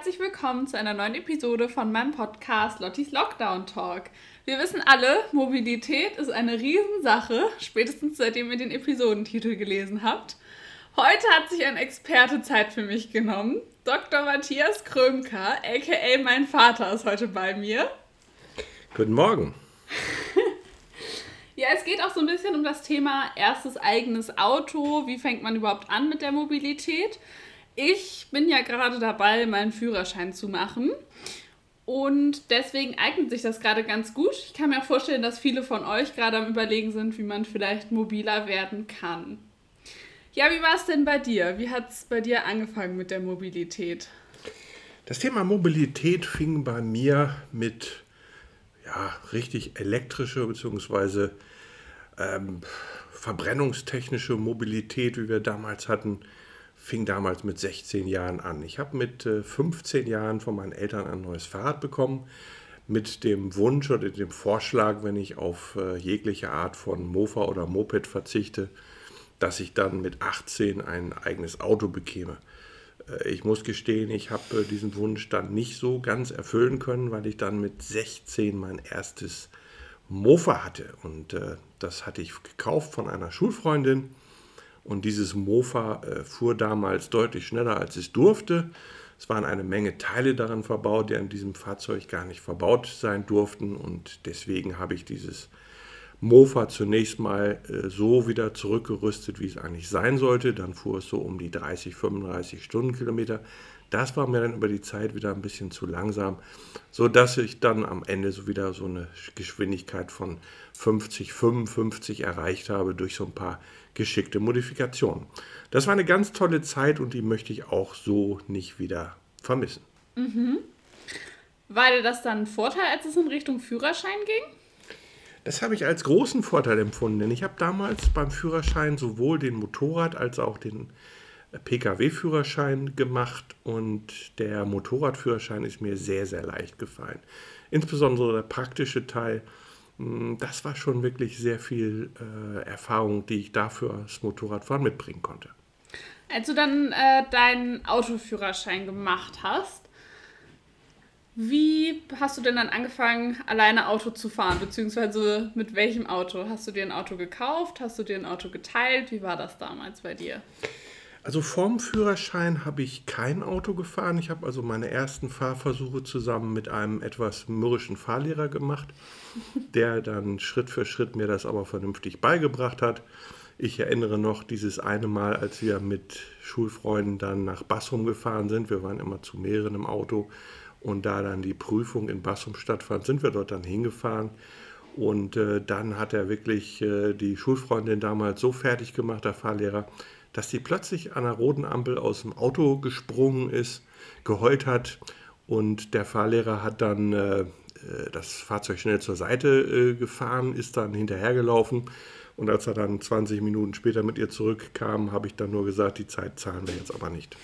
herzlich willkommen zu einer neuen Episode von meinem Podcast Lottis Lockdown Talk. Wir wissen alle, Mobilität ist eine Riesensache, spätestens seitdem ihr den Episodentitel gelesen habt. Heute hat sich ein Experte Zeit für mich genommen. Dr. Matthias Krömker, aka mein Vater, ist heute bei mir. Guten Morgen. ja, es geht auch so ein bisschen um das Thema erstes eigenes Auto. Wie fängt man überhaupt an mit der Mobilität? Ich bin ja gerade dabei, meinen Führerschein zu machen. Und deswegen eignet sich das gerade ganz gut. Ich kann mir auch vorstellen, dass viele von euch gerade am Überlegen sind, wie man vielleicht mobiler werden kann. Ja, wie war es denn bei dir? Wie hat es bei dir angefangen mit der Mobilität? Das Thema Mobilität fing bei mir mit ja, richtig elektrische bzw. Ähm, verbrennungstechnische Mobilität, wie wir damals hatten, fing damals mit 16 Jahren an. Ich habe mit äh, 15 Jahren von meinen Eltern ein neues Fahrrad bekommen, mit dem Wunsch oder dem Vorschlag, wenn ich auf äh, jegliche Art von Mofa oder Moped verzichte, dass ich dann mit 18 ein eigenes Auto bekäme. Äh, ich muss gestehen, ich habe äh, diesen Wunsch dann nicht so ganz erfüllen können, weil ich dann mit 16 mein erstes Mofa hatte. Und äh, das hatte ich gekauft von einer Schulfreundin und dieses Mofa äh, fuhr damals deutlich schneller, als es durfte. Es waren eine Menge Teile daran verbaut, die an diesem Fahrzeug gar nicht verbaut sein durften. Und deswegen habe ich dieses Mofa zunächst mal äh, so wieder zurückgerüstet, wie es eigentlich sein sollte. Dann fuhr es so um die 30, 35 Stundenkilometer. Das war mir dann über die Zeit wieder ein bisschen zu langsam, sodass ich dann am Ende so wieder so eine Geschwindigkeit von 50, 55 erreicht habe durch so ein paar geschickte Modifikationen. Das war eine ganz tolle Zeit und die möchte ich auch so nicht wieder vermissen. Mhm. War dir das dann ein Vorteil, als es in Richtung Führerschein ging? Das habe ich als großen Vorteil empfunden, denn ich habe damals beim Führerschein sowohl den Motorrad- als auch den Pkw-Führerschein gemacht und der Motorradführerschein ist mir sehr, sehr leicht gefallen. Insbesondere der praktische Teil, das war schon wirklich sehr viel äh, Erfahrung, die ich dafür als Motorradfahren mitbringen konnte. Als du dann äh, deinen Autoführerschein gemacht hast, wie hast du denn dann angefangen, alleine Auto zu fahren? Beziehungsweise mit welchem Auto? Hast du dir ein Auto gekauft? Hast du dir ein Auto geteilt? Wie war das damals bei dir? Also vorm Führerschein habe ich kein Auto gefahren. Ich habe also meine ersten Fahrversuche zusammen mit einem etwas mürrischen Fahrlehrer gemacht, der dann Schritt für Schritt mir das aber vernünftig beigebracht hat. Ich erinnere noch dieses eine Mal, als wir mit Schulfreunden dann nach Bassum gefahren sind. Wir waren immer zu mehreren im Auto. Und da dann die Prüfung in Bassum stattfand, sind wir dort dann hingefahren. Und äh, dann hat er wirklich äh, die Schulfreundin damals so fertig gemacht, der Fahrlehrer, dass die plötzlich an der roten Ampel aus dem Auto gesprungen ist, geheult hat und der Fahrlehrer hat dann äh, äh, das Fahrzeug schnell zur Seite äh, gefahren, ist dann hinterhergelaufen und als er dann 20 Minuten später mit ihr zurückkam, habe ich dann nur gesagt, die Zeit zahlen wir jetzt aber nicht.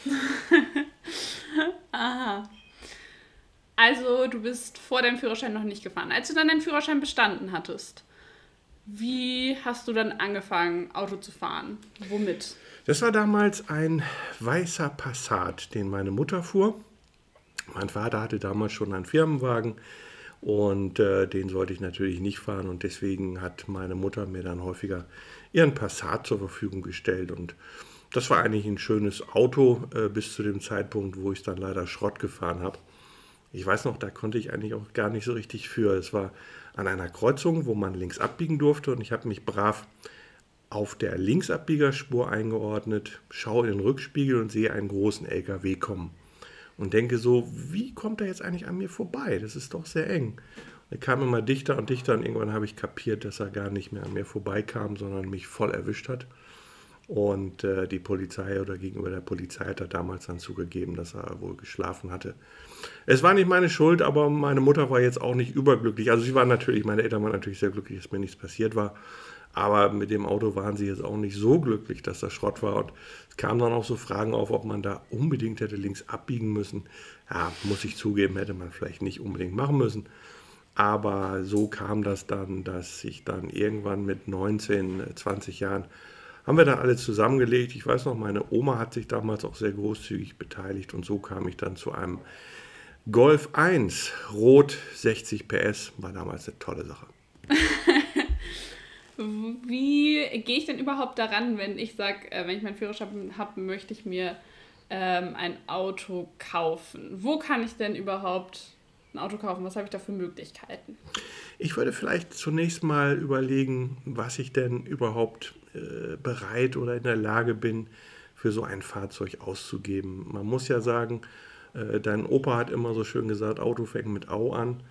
Aha. Also du bist vor deinem Führerschein noch nicht gefahren. Als du dann deinen Führerschein bestanden hattest, wie hast du dann angefangen, Auto zu fahren? Womit? Das war damals ein weißer Passat, den meine Mutter fuhr. Mein Vater hatte damals schon einen Firmenwagen und äh, den sollte ich natürlich nicht fahren und deswegen hat meine Mutter mir dann häufiger ihren Passat zur Verfügung gestellt und das war eigentlich ein schönes Auto äh, bis zu dem Zeitpunkt, wo ich dann leider Schrott gefahren habe. Ich weiß noch, da konnte ich eigentlich auch gar nicht so richtig für. Es war an einer Kreuzung, wo man links abbiegen durfte und ich habe mich brav auf der Linksabbiegerspur eingeordnet, schaue in den Rückspiegel und sehe einen großen LKW kommen. Und denke so, wie kommt er jetzt eigentlich an mir vorbei? Das ist doch sehr eng. Er kam immer dichter und dichter und irgendwann habe ich kapiert, dass er gar nicht mehr an mir vorbeikam, sondern mich voll erwischt hat. Und äh, die Polizei oder gegenüber der Polizei hat er damals dann zugegeben, dass er wohl geschlafen hatte. Es war nicht meine Schuld, aber meine Mutter war jetzt auch nicht überglücklich. Also sie war natürlich, meine Eltern waren natürlich sehr glücklich, dass mir nichts passiert war. Aber mit dem Auto waren sie jetzt auch nicht so glücklich, dass das Schrott war. Und es kamen dann auch so Fragen auf, ob man da unbedingt hätte links abbiegen müssen. Ja, muss ich zugeben, hätte man vielleicht nicht unbedingt machen müssen. Aber so kam das dann, dass ich dann irgendwann mit 19, 20 Jahren Haben wir dann alle zusammengelegt. Ich weiß noch, meine Oma hat sich damals auch sehr großzügig beteiligt und so kam ich dann zu einem Golf 1, Rot 60 PS, war damals eine tolle Sache. Wie gehe ich denn überhaupt daran, wenn ich sage, äh, wenn ich meinen Führerschein habe, möchte ich mir ähm, ein Auto kaufen? Wo kann ich denn überhaupt ein Auto kaufen? Was habe ich da für Möglichkeiten? Ich würde vielleicht zunächst mal überlegen, was ich denn überhaupt äh, bereit oder in der Lage bin, für so ein Fahrzeug auszugeben. Man muss ja sagen, äh, dein Opa hat immer so schön gesagt, Auto fängt mit Au an,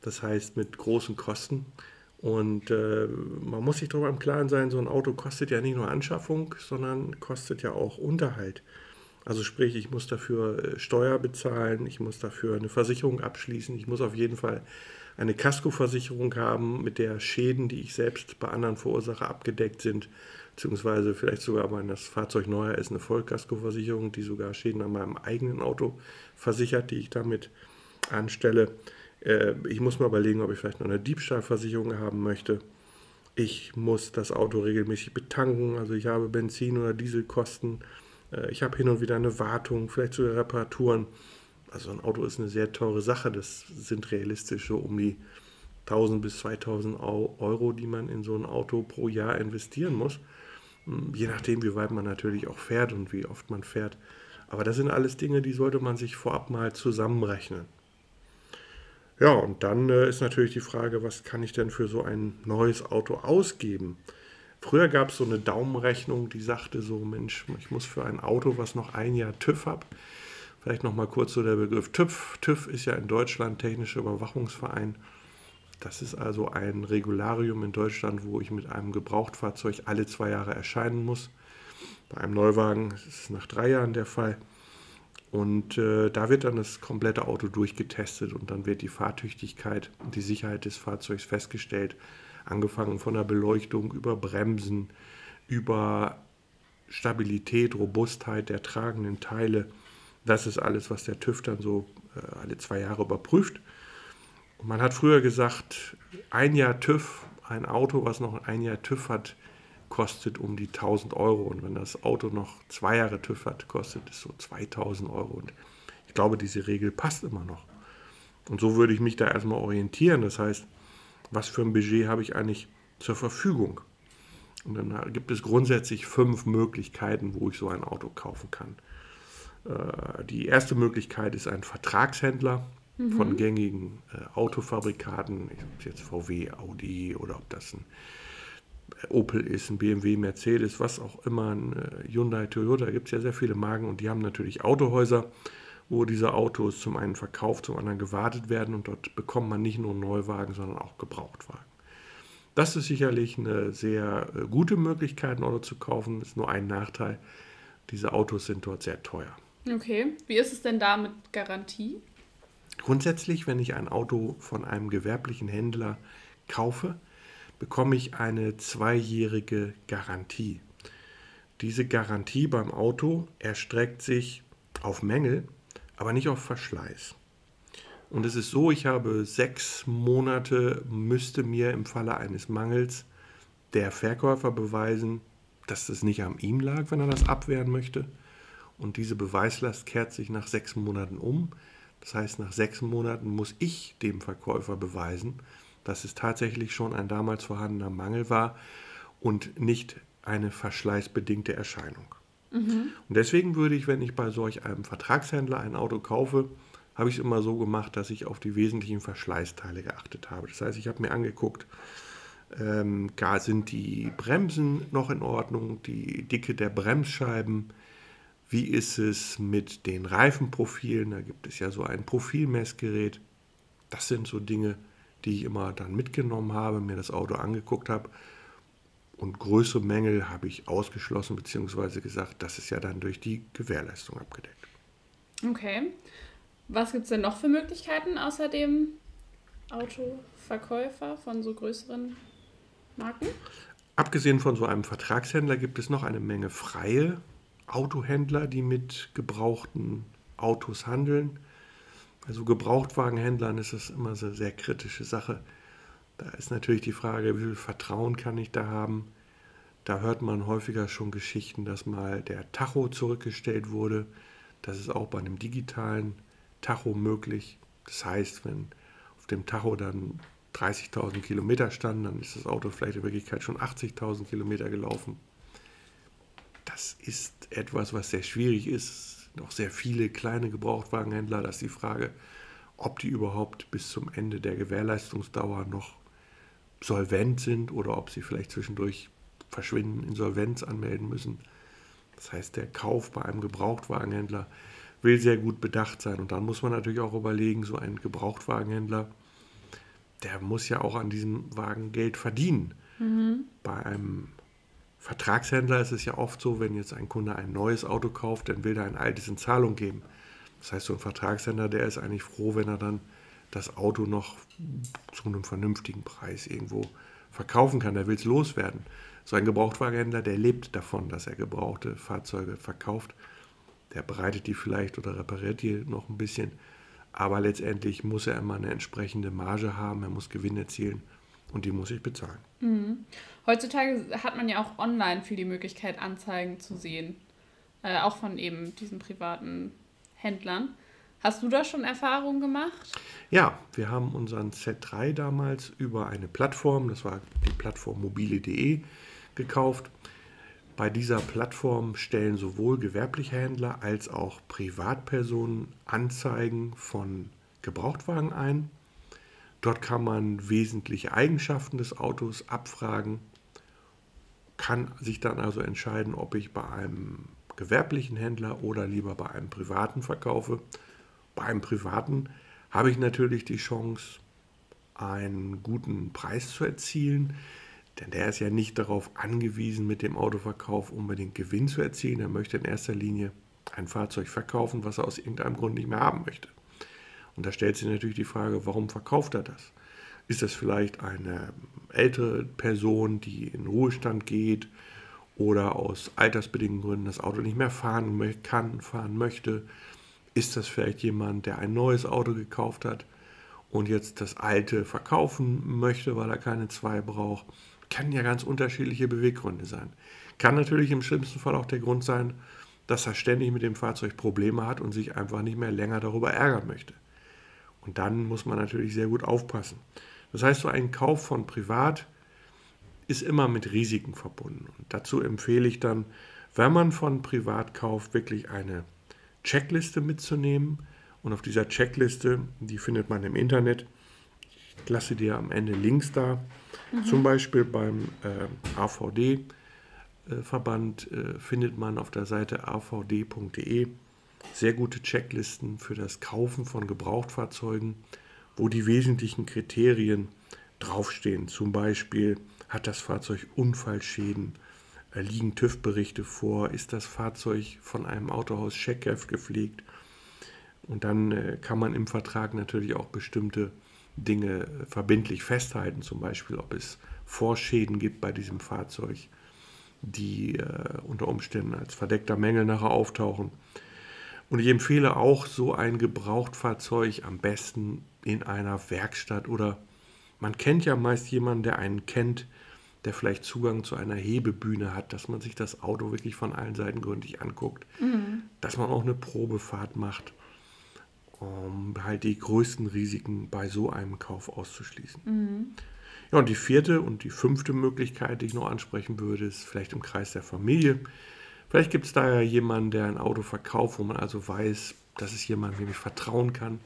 das heißt mit großen Kosten. Und äh, man muss sich darüber im Klaren sein, so ein Auto kostet ja nicht nur Anschaffung, sondern kostet ja auch Unterhalt. Also sprich, ich muss dafür äh, Steuer bezahlen, ich muss dafür eine Versicherung abschließen, ich muss auf jeden Fall eine Kaskoversicherung haben, mit der Schäden, die ich selbst bei anderen verursache, abgedeckt sind, beziehungsweise vielleicht sogar, wenn das Fahrzeug neuer ist, eine Vollkaskoversicherung, die sogar Schäden an meinem eigenen Auto versichert, die ich damit anstelle. Äh, ich muss mal überlegen, ob ich vielleicht noch eine Diebstahlversicherung haben möchte. Ich muss das Auto regelmäßig betanken, also ich habe Benzin- oder Dieselkosten. Äh, ich habe hin und wieder eine Wartung, vielleicht sogar Reparaturen. Also ein Auto ist eine sehr teure Sache. Das sind realistisch so um die 1000 bis 2000 Euro, die man in so ein Auto pro Jahr investieren muss. Hm, je nachdem, wie weit man natürlich auch fährt und wie oft man fährt. Aber das sind alles Dinge, die sollte man sich vorab mal zusammenrechnen. Ja, und dann äh, ist natürlich die Frage, was kann ich denn für so ein neues Auto ausgeben? Früher gab es so eine Daumenrechnung, die sagte so, Mensch, ich muss für ein Auto, was noch ein Jahr TÜV hat, vielleicht noch mal kurz so der Begriff TÜV. TÜV ist ja in Deutschland Technischer Überwachungsverein. Das ist also ein Regularium in Deutschland, wo ich mit einem Gebrauchtfahrzeug alle zwei Jahre erscheinen muss. Bei einem Neuwagen ist es nach drei Jahren der Fall. Und äh, da wird dann das komplette Auto durchgetestet und dann wird die Fahrtüchtigkeit und die Sicherheit des Fahrzeugs festgestellt. Angefangen von der Beleuchtung über Bremsen, über Stabilität, Robustheit der tragenden Teile. Das ist alles, was der TÜV dann so äh, alle zwei Jahre überprüft. Und man hat früher gesagt, ein Jahr TÜV, ein Auto, was noch ein Jahr TÜV hat, kostet um die 1000 Euro. Und wenn das Auto noch zwei Jahre TÜV hat, kostet es so 2000 Euro. Und ich glaube, diese Regel passt immer noch. Und so würde ich mich da erstmal orientieren. Das heißt, was für ein Budget habe ich eigentlich zur Verfügung? Und dann gibt es grundsätzlich fünf Möglichkeiten, wo ich so ein Auto kaufen kann. Äh, die erste Möglichkeit ist ein Vertragshändler mhm. von gängigen äh, Autofabrikaten, ob es jetzt VW, Audi oder ob das ein Opel ist, ein BMW, Mercedes, was auch immer, ein äh, Hyundai, Toyota, da gibt es ja sehr viele Marken und die haben natürlich Autohäuser, wo diese Autos zum einen verkauft, zum anderen gewartet werden und dort bekommt man nicht nur Neuwagen, sondern auch Gebrauchtwagen. Das ist sicherlich eine sehr äh, gute Möglichkeit, ein Auto zu kaufen, ist nur ein Nachteil. Diese Autos sind dort sehr teuer. Okay, wie ist es denn da mit Garantie? Grundsätzlich, wenn ich ein Auto von einem gewerblichen Händler kaufe, bekomme ich eine zweijährige Garantie. Diese Garantie beim Auto erstreckt sich auf Mängel, aber nicht auf Verschleiß. Und es ist so, ich habe sechs Monate, müsste mir im Falle eines Mangels der Verkäufer beweisen, dass es nicht an ihm lag, wenn er das abwehren möchte. Und diese Beweislast kehrt sich nach sechs Monaten um. Das heißt, nach sechs Monaten muss ich dem Verkäufer beweisen, dass es tatsächlich schon ein damals vorhandener Mangel war und nicht eine verschleißbedingte Erscheinung. Mhm. Und deswegen würde ich, wenn ich bei solch einem Vertragshändler ein Auto kaufe, habe ich es immer so gemacht, dass ich auf die wesentlichen Verschleißteile geachtet habe. Das heißt, ich habe mir angeguckt, ähm, gar sind die Bremsen noch in Ordnung, die Dicke der Bremsscheiben, wie ist es mit den Reifenprofilen, da gibt es ja so ein Profilmessgerät. Das sind so Dinge, die ich immer dann mitgenommen habe, mir das Auto angeguckt habe. Und größere Mängel habe ich ausgeschlossen, beziehungsweise gesagt, das ist ja dann durch die Gewährleistung abgedeckt. Okay. Was gibt es denn noch für Möglichkeiten außer dem Autoverkäufer von so größeren Marken? Abgesehen von so einem Vertragshändler gibt es noch eine Menge freie Autohändler, die mit gebrauchten Autos handeln. Also Gebrauchtwagenhändlern ist das immer so eine sehr kritische Sache. Da ist natürlich die Frage, wie viel Vertrauen kann ich da haben? Da hört man häufiger schon Geschichten, dass mal der Tacho zurückgestellt wurde. Das ist auch bei einem digitalen Tacho möglich. Das heißt, wenn auf dem Tacho dann 30.000 Kilometer standen, dann ist das Auto vielleicht in Wirklichkeit schon 80.000 Kilometer gelaufen. Das ist etwas, was sehr schwierig ist. Noch sehr viele kleine Gebrauchtwagenhändler. Da ist die Frage, ob die überhaupt bis zum Ende der Gewährleistungsdauer noch solvent sind oder ob sie vielleicht zwischendurch verschwinden, Insolvenz anmelden müssen. Das heißt, der Kauf bei einem Gebrauchtwagenhändler will sehr gut bedacht sein. Und dann muss man natürlich auch überlegen, so ein Gebrauchtwagenhändler, der muss ja auch an diesem Wagen Geld verdienen. Mhm. Bei einem Vertragshändler ist es ja oft so, wenn jetzt ein Kunde ein neues Auto kauft, dann will er ein altes in Zahlung geben. Das heißt, so ein Vertragshändler, der ist eigentlich froh, wenn er dann das Auto noch zu einem vernünftigen Preis irgendwo verkaufen kann. Der will es loswerden. So ein Gebrauchtwagenhändler, der lebt davon, dass er gebrauchte Fahrzeuge verkauft. Der bereitet die vielleicht oder repariert die noch ein bisschen. Aber letztendlich muss er immer eine entsprechende Marge haben, er muss Gewinn erzielen und die muss ich bezahlen. Mhm. Heutzutage hat man ja auch online viel die Möglichkeit, Anzeigen zu sehen. Äh, auch von eben diesen privaten Händlern. Hast du da schon Erfahrungen gemacht? Ja, wir haben unseren Z3 damals über eine Plattform, das war die Plattform mobile.de, gekauft. Bei dieser Plattform stellen sowohl gewerbliche Händler als auch Privatpersonen Anzeigen von Gebrauchtwagen ein. Dort kann man wesentliche Eigenschaften des Autos abfragen, kann sich dann also entscheiden, ob ich bei einem gewerblichen Händler oder lieber bei einem privaten verkaufe. Bei einem privaten habe ich natürlich die Chance, einen guten Preis zu erzielen. Denn der ist ja nicht darauf angewiesen, mit dem Autoverkauf unbedingt Gewinn zu erzielen. Er möchte in erster Linie ein Fahrzeug verkaufen, was er aus irgendeinem Grund nicht mehr haben möchte. Und da stellt sich natürlich die Frage, warum verkauft er das? Ist das vielleicht eine ältere Person, die in Ruhestand geht oder aus altersbedingten Gründen das Auto nicht mehr fahren kann, fahren möchte? Ist das vielleicht jemand, der ein neues Auto gekauft hat und jetzt das alte verkaufen möchte, weil er keine zwei braucht? Kann ja ganz unterschiedliche Beweggründe sein. Kann natürlich im schlimmsten Fall auch der Grund sein, dass er ständig mit dem Fahrzeug Probleme hat und sich einfach nicht mehr länger darüber ärgern möchte. Und dann muss man natürlich sehr gut aufpassen. Das heißt, so ein Kauf von privat ist immer mit Risiken verbunden. Und dazu empfehle ich dann, wenn man von privat kauft, wirklich eine Checkliste mitzunehmen. Und auf dieser Checkliste, die findet man im Internet, ich lasse dir am Ende Links da, mhm. zum Beispiel beim äh, AVD-Verband äh, äh, findet man auf der Seite avd.de sehr gute Checklisten für das Kaufen von Gebrauchtfahrzeugen, wo die wesentlichen Kriterien draufstehen. Zum Beispiel hat das Fahrzeug Unfallschäden, äh, liegen TÜV-Berichte vor, ist das Fahrzeug von einem Autohaus Checkheft gepflegt. Und dann äh, kann man im Vertrag natürlich auch bestimmte Dinge äh, verbindlich festhalten, zum Beispiel ob es Vorschäden gibt bei diesem Fahrzeug, die unter Umständen als verdeckter Mängel nachher auftauchen. Und ich empfehle auch so ein Gebrauchtfahrzeug am besten in einer Werkstatt oder man kennt ja meist jemanden, der einen kennt, der vielleicht Zugang zu einer Hebebühne hat, dass man sich das Auto wirklich von allen Seiten gründlich anguckt, mhm. dass man auch eine Probefahrt macht um halt die größten Risiken bei so einem Kauf auszuschließen. Mhm. Ja, und die vierte und die fünfte Möglichkeit, die ich noch ansprechen würde, ist vielleicht im Kreis der Familie. Vielleicht gibt es da ja jemanden, der ein Auto verkauft, wo man also weiß, dass es jemand, dem ich vertrauen kann.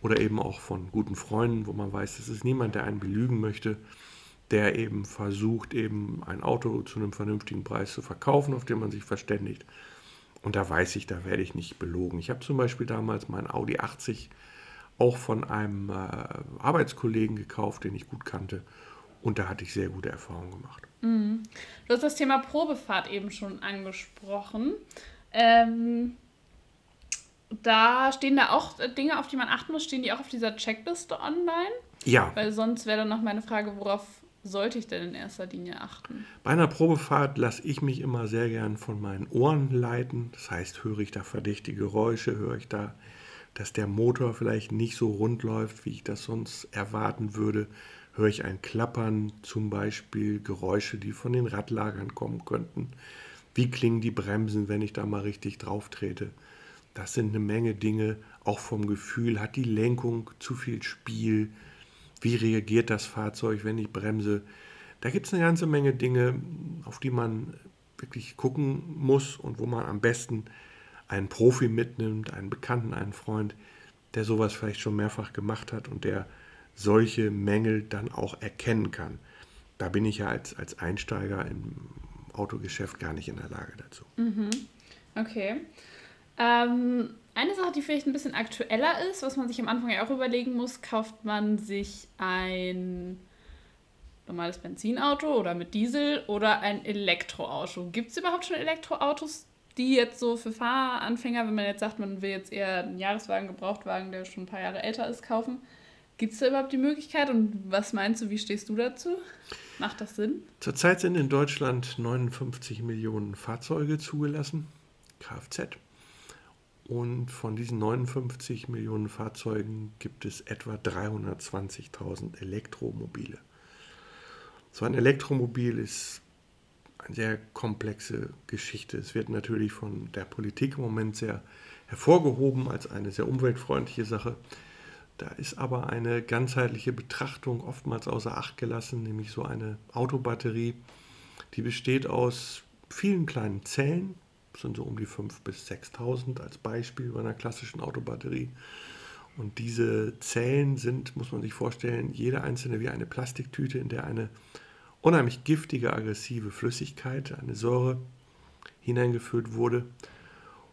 Oder eben auch von guten Freunden, wo man weiß, das ist niemand, der einen belügen möchte, der eben versucht, eben ein Auto zu einem vernünftigen Preis zu verkaufen, auf den man sich verständigt. Und da weiß ich, da werde ich nicht belogen. Ich habe zum Beispiel damals mein Audi 80 auch von einem äh, Arbeitskollegen gekauft, den ich gut kannte. Und da hatte ich sehr gute Erfahrungen gemacht. Mhm. Du hast das Thema Probefahrt eben schon angesprochen. Ähm, da stehen da auch Dinge, auf die man achten muss. Stehen die auch auf dieser Checkliste online? Ja. Weil sonst wäre dann noch meine Frage, worauf sollte ich denn in erster Linie achten? Bei einer Probefahrt lasse ich mich immer sehr gern von meinen Ohren leiten. Das heißt, höre ich da verdächtige Geräusche, höre ich da, dass der Motor vielleicht nicht so rund läuft, wie ich das sonst erwarten würde. Höre ich ein Klappern, zum Beispiel Geräusche, die von den Radlagern kommen könnten? Wie klingen die Bremsen, wenn ich da mal richtig drauf trete? Das sind eine Menge Dinge, auch vom Gefühl. Hat die Lenkung zu viel Spiel? Wie reagiert das Fahrzeug, wenn ich bremse? Da gibt es eine ganze Menge Dinge, auf die man wirklich gucken muss und wo man am besten einen Profi mitnimmt, einen Bekannten, einen Freund, der sowas vielleicht schon mehrfach gemacht hat und der solche Mängel dann auch erkennen kann. Da bin ich ja als, als Einsteiger im Autogeschäft gar nicht in der Lage dazu. Mhm. Okay. Ähm, eine Sache, die vielleicht ein bisschen aktueller ist, was man sich am Anfang ja auch überlegen muss, kauft man sich ein normales Benzinauto oder mit Diesel oder ein Elektroauto. Gibt es überhaupt schon Elektroautos, die jetzt so für Fahranfänger, wenn man jetzt sagt, man will jetzt eher einen Jahreswagen, Gebrauchtwagen, der schon ein paar Jahre älter ist, kaufen? Gibt es da überhaupt die Möglichkeit und was meinst du, wie stehst du dazu? Macht das Sinn? Zurzeit sind in Deutschland 59 Millionen Fahrzeuge zugelassen, Kfz. Und von diesen 59 Millionen Fahrzeugen gibt es etwa 320.000 Elektromobile. So ein Elektromobil ist eine sehr komplexe Geschichte. Es wird natürlich von der Politik im Moment sehr hervorgehoben als eine sehr umweltfreundliche Sache. Da ist aber eine ganzheitliche Betrachtung oftmals außer Acht gelassen, nämlich so eine Autobatterie, die besteht aus vielen kleinen Zellen, sind so um die 5.000 bis 6.000 als Beispiel bei einer klassischen Autobatterie. Und diese Zellen sind, muss man sich vorstellen, jede einzelne wie eine Plastiktüte, in der eine unheimlich giftige, aggressive Flüssigkeit, eine Säure hineingefüllt wurde.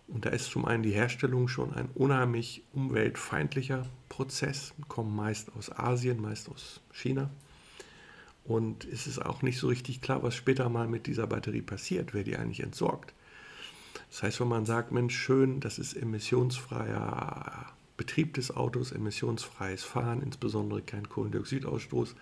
Und da ist zum einen die Herstellung schon ein unheimlich umweltfeindlicher Prozess, kommen meist aus Asien, meist aus China. Und es ist auch nicht so richtig klar, was später mal mit dieser Batterie passiert, wer die eigentlich entsorgt. Das heißt, wenn man sagt, Mensch, schön, das ist emissionsfreier Betrieb des Autos, emissionsfreies Fahren, insbesondere kein Kohlendioxidausstoß,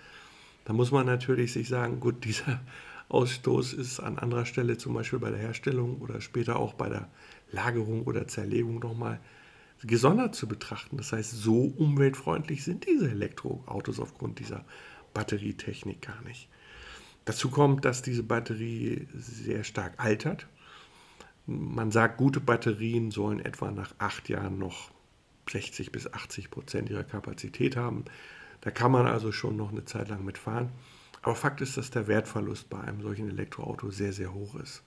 dann muss man natürlich sich sagen, gut, dieser Ausstoß ist an anderer Stelle, zum Beispiel bei der Herstellung oder später auch bei der Lagerung oder Zerlegung nochmal gesondert zu betrachten. Das heißt, so umweltfreundlich sind diese Elektroautos aufgrund dieser Batterietechnik gar nicht. Dazu kommt, dass diese Batterie sehr stark altert. Man sagt, gute Batterien sollen etwa nach acht Jahren noch 60 bis 80 Prozent ihrer Kapazität haben. Da kann man also schon noch eine Zeit lang mitfahren. Aber Fakt ist, dass der Wertverlust bei einem solchen Elektroauto sehr, sehr hoch ist.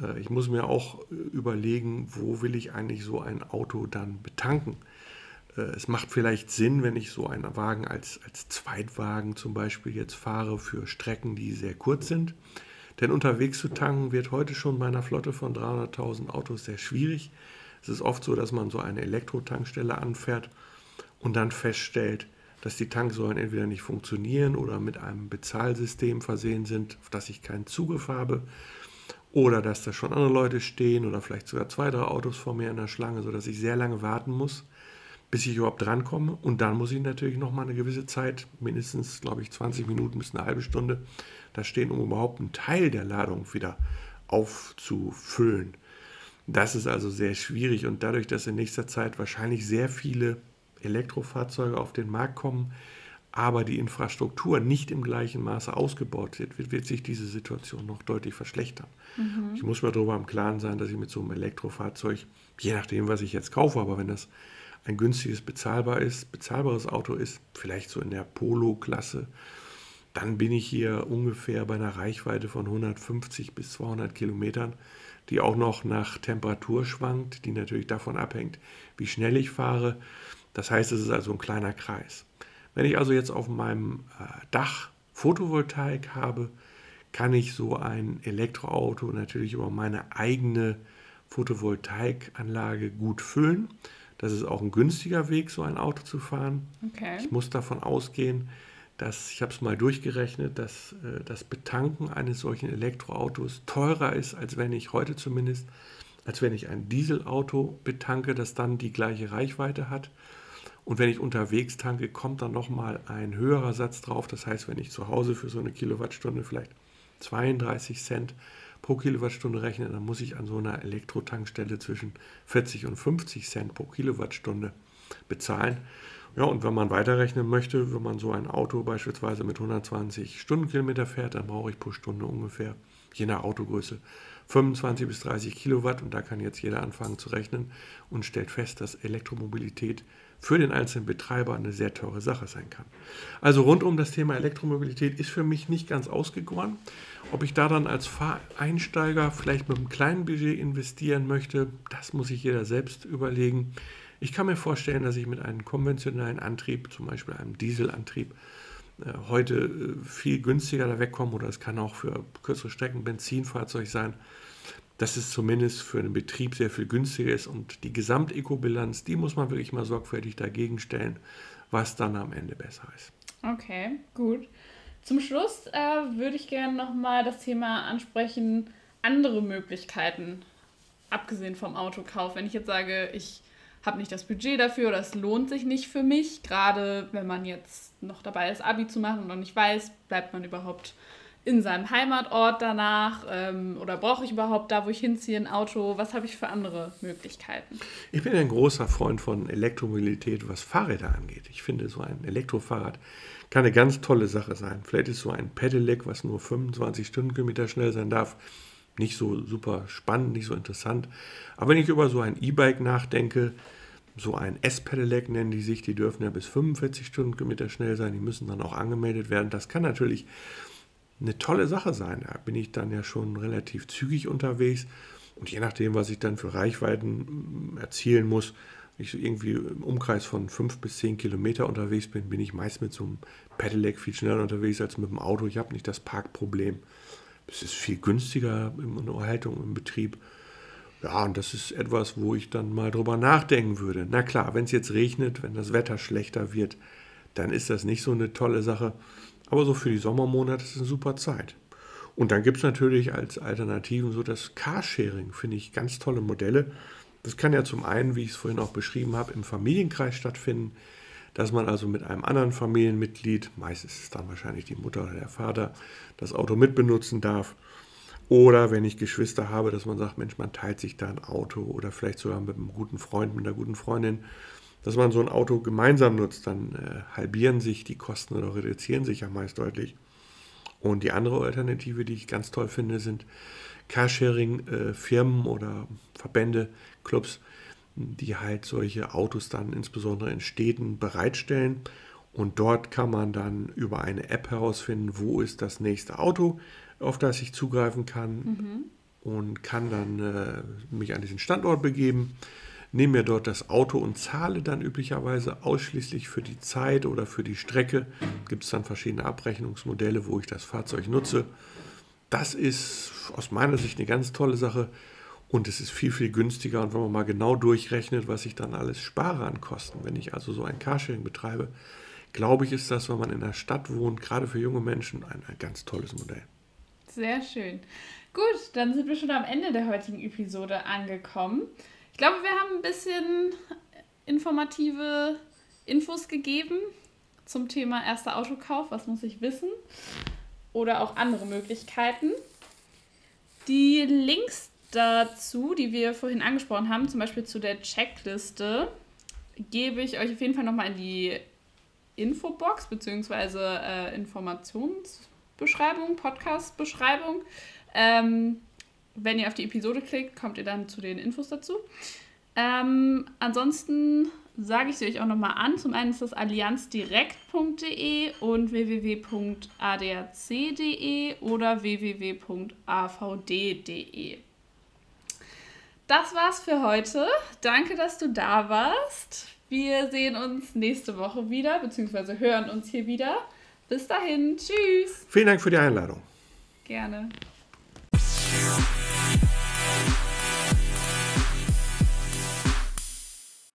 Äh, ich muss mir auch überlegen, wo will ich eigentlich so ein Auto dann betanken. Äh, es macht vielleicht Sinn, wenn ich so einen Wagen als, als Zweitwagen zum Beispiel jetzt fahre für Strecken, die sehr kurz sind. Denn unterwegs zu tanken wird heute schon bei einer Flotte von 300.000 Autos sehr schwierig. Es ist oft so, dass man so eine Elektrotankstelle anfährt und dann feststellt, dass die Tanksäulen entweder nicht funktionieren oder mit einem Bezahlsystem versehen sind, auf das ich keinen Zugriff habe. Oder dass da schon andere Leute stehen oder vielleicht sogar zwei, drei Autos vor mir in der Schlange, sodass ich sehr lange warten muss, bis ich überhaupt drankomme. Und dann muss ich natürlich noch mal eine gewisse Zeit, mindestens, glaube ich, 20 Minuten bis eine halbe Stunde, da stehen, um überhaupt einen Teil der Ladung wieder aufzufüllen. Das ist also sehr schwierig und dadurch, dass in nächster Zeit wahrscheinlich sehr viele Elektrofahrzeuge auf den Markt kommen, aber die Infrastruktur nicht im gleichen Maße ausgebaut wird, wird, wird sich diese Situation noch deutlich verschlechtern. Mhm. Ich muss mir darüber im Klaren sein, dass ich mit so einem Elektrofahrzeug, je nachdem, was ich jetzt kaufe, aber wenn das ein günstiges, bezahlbar ist, bezahlbares Auto ist, vielleicht so in der Polo-Klasse, dann bin ich hier ungefähr bei einer Reichweite von 150 bis 200 Kilometern, die auch noch nach Temperatur schwankt, die natürlich davon abhängt, wie schnell ich fahre. Das heißt, es ist also ein kleiner Kreis. Wenn ich also jetzt auf meinem äh, Dach Photovoltaik habe, kann ich so ein Elektroauto natürlich über meine eigene Photovoltaikanlage gut füllen. Das ist auch ein günstiger Weg, so ein Auto zu fahren. Okay. Ich muss davon ausgehen, dass, ich habe es mal durchgerechnet, dass äh, das Betanken eines solchen Elektroautos teurer ist, als wenn ich heute zumindest, als wenn ich ein Dieselauto betanke, das dann die gleiche Reichweite hat. Und wenn ich unterwegs tanke, kommt dann nochmal ein höherer Satz drauf. Das heißt, wenn ich zu Hause für so eine Kilowattstunde vielleicht 32 Cent pro Kilowattstunde rechne, dann muss ich an so einer Elektrotankstelle zwischen 40 und 50 Cent pro Kilowattstunde bezahlen. Ja, und wenn man weiterrechnen möchte, wenn man so ein Auto beispielsweise mit 120 Stundenkilometer fährt, dann brauche ich pro Stunde ungefähr, je nach Autogröße, 25 bis 30 Kilowatt. Und da kann jetzt jeder anfangen zu rechnen und stellt fest, dass Elektromobilität für den einzelnen Betreiber eine sehr teure Sache sein kann. Also rund um das Thema Elektromobilität ist für mich nicht ganz ausgegoren. Ob ich da dann als Fahreinsteiger vielleicht mit einem kleinen Budget investieren möchte, das muss sich jeder selbst überlegen. Ich kann mir vorstellen, dass ich mit einem konventionellen Antrieb, zum Beispiel einem Dieselantrieb, äh, heute äh, viel günstiger da wegkomme oder es kann auch für kürzere Strecken Benzinfahrzeug sein dass es zumindest für den Betrieb sehr viel günstiger ist und die Gesamtekobilanz, die muss man wirklich mal sorgfältig dagegen stellen, was dann am Ende besser ist. Okay, gut. Zum Schluss äh, würde ich gerne nochmal das Thema ansprechen, andere Möglichkeiten, abgesehen vom Autokauf. Wenn ich jetzt sage, ich habe nicht das Budget dafür oder es lohnt sich nicht für mich, gerade wenn man jetzt noch dabei ist, Abi zu machen und noch nicht weiß, bleibt man überhaupt in seinem Heimatort danach? Ähm, oder brauche ich überhaupt da, wo ich hinziehe, ein Auto? Was habe ich für andere Möglichkeiten? Ich bin ein großer Freund von Elektromobilität, was Fahrräder angeht. Ich finde, so ein Elektrofahrrad kann eine ganz tolle Sache sein. Vielleicht ist so ein Pedelec, was nur 25 Stundenkilometer schnell sein darf, nicht so super spannend, nicht so interessant. Aber wenn ich über so ein E-Bike nachdenke, so ein S-Pedelec nennen die sich, die dürfen ja bis 45 Stundenkilometer schnell sein, die müssen dann auch angemeldet werden. Das kann natürlich eine tolle Sache sein. Da bin ich dann ja schon relativ zügig unterwegs und je nachdem, was ich dann für Reichweiten mm, erzielen muss, wenn ich irgendwie im Umkreis von fünf bis zehn Kilometer unterwegs bin, bin ich meist mit so einem Pedelec viel schneller unterwegs als mit dem Auto. Ich habe nicht das Parkproblem. Es ist viel günstiger in Unterhaltung, im Betrieb. Ja, und das ist etwas, wo ich dann mal drüber nachdenken würde. Na klar, wenn es jetzt regnet, wenn das Wetter schlechter wird, dann ist das nicht so eine tolle Sache. Aber so für die Sommermonate ist es eine super Zeit. Und dann gibt es natürlich als Alternativen so das Carsharing, finde ich ganz tolle Modelle. Das kann ja zum einen, wie ich es vorhin auch beschrieben habe, im Familienkreis stattfinden, dass man also mit einem anderen Familienmitglied, meistens ist es dann wahrscheinlich die Mutter oder der Vater, das Auto mitbenutzen darf. Oder wenn ich Geschwister habe, dass man sagt, Mensch, man teilt sich da ein Auto oder vielleicht sogar mit einem guten Freund, mit einer guten Freundin dass man so ein Auto gemeinsam nutzt, dann äh, halbieren sich die Kosten oder reduzieren sich ja meist deutlich. Und die andere Alternative, die ich ganz toll finde, sind Carsharing-Firmen äh, oder Verbände, Clubs, die halt solche Autos dann insbesondere in Städten bereitstellen. Und dort kann man dann über eine App herausfinden, wo ist das nächste Auto, auf das ich zugreifen kann mhm. und kann dann äh, mich an diesen Standort begeben nehme mir dort das Auto und zahle dann üblicherweise ausschließlich für die Zeit oder für die Strecke. Gibt es dann verschiedene Abrechnungsmodelle, wo ich das Fahrzeug nutze. Das ist aus meiner Sicht eine ganz tolle Sache und es ist viel, viel günstiger. Und wenn man mal genau durchrechnet, was ich dann alles spare an Kosten, wenn ich also so ein Carsharing betreibe, glaube ich, ist das, wenn man in der Stadt wohnt, gerade für junge Menschen, ein, ein ganz tolles Modell. Sehr schön. Gut, dann sind wir schon am Ende der heutigen Episode angekommen. Ich glaube, wir haben ein bisschen informative Infos gegeben zum Thema erster Autokauf. Was muss ich wissen? Oder auch andere Möglichkeiten. Die Links dazu, die wir vorhin angesprochen haben, zum Beispiel zu der Checkliste, gebe ich euch auf jeden Fall nochmal in die Infobox bzw. Äh, Informationsbeschreibung, Podcast-Beschreibung. Ähm, wenn ihr auf die Episode klickt, kommt ihr dann zu den Infos dazu. Ähm, ansonsten sage ich sie euch auch nochmal an. Zum einen ist das allianzdirekt.de und www.adrc.de oder www.avd.de. Das war's für heute. Danke, dass du da warst. Wir sehen uns nächste Woche wieder, beziehungsweise hören uns hier wieder. Bis dahin, tschüss. Vielen Dank für die Einladung. Gerne.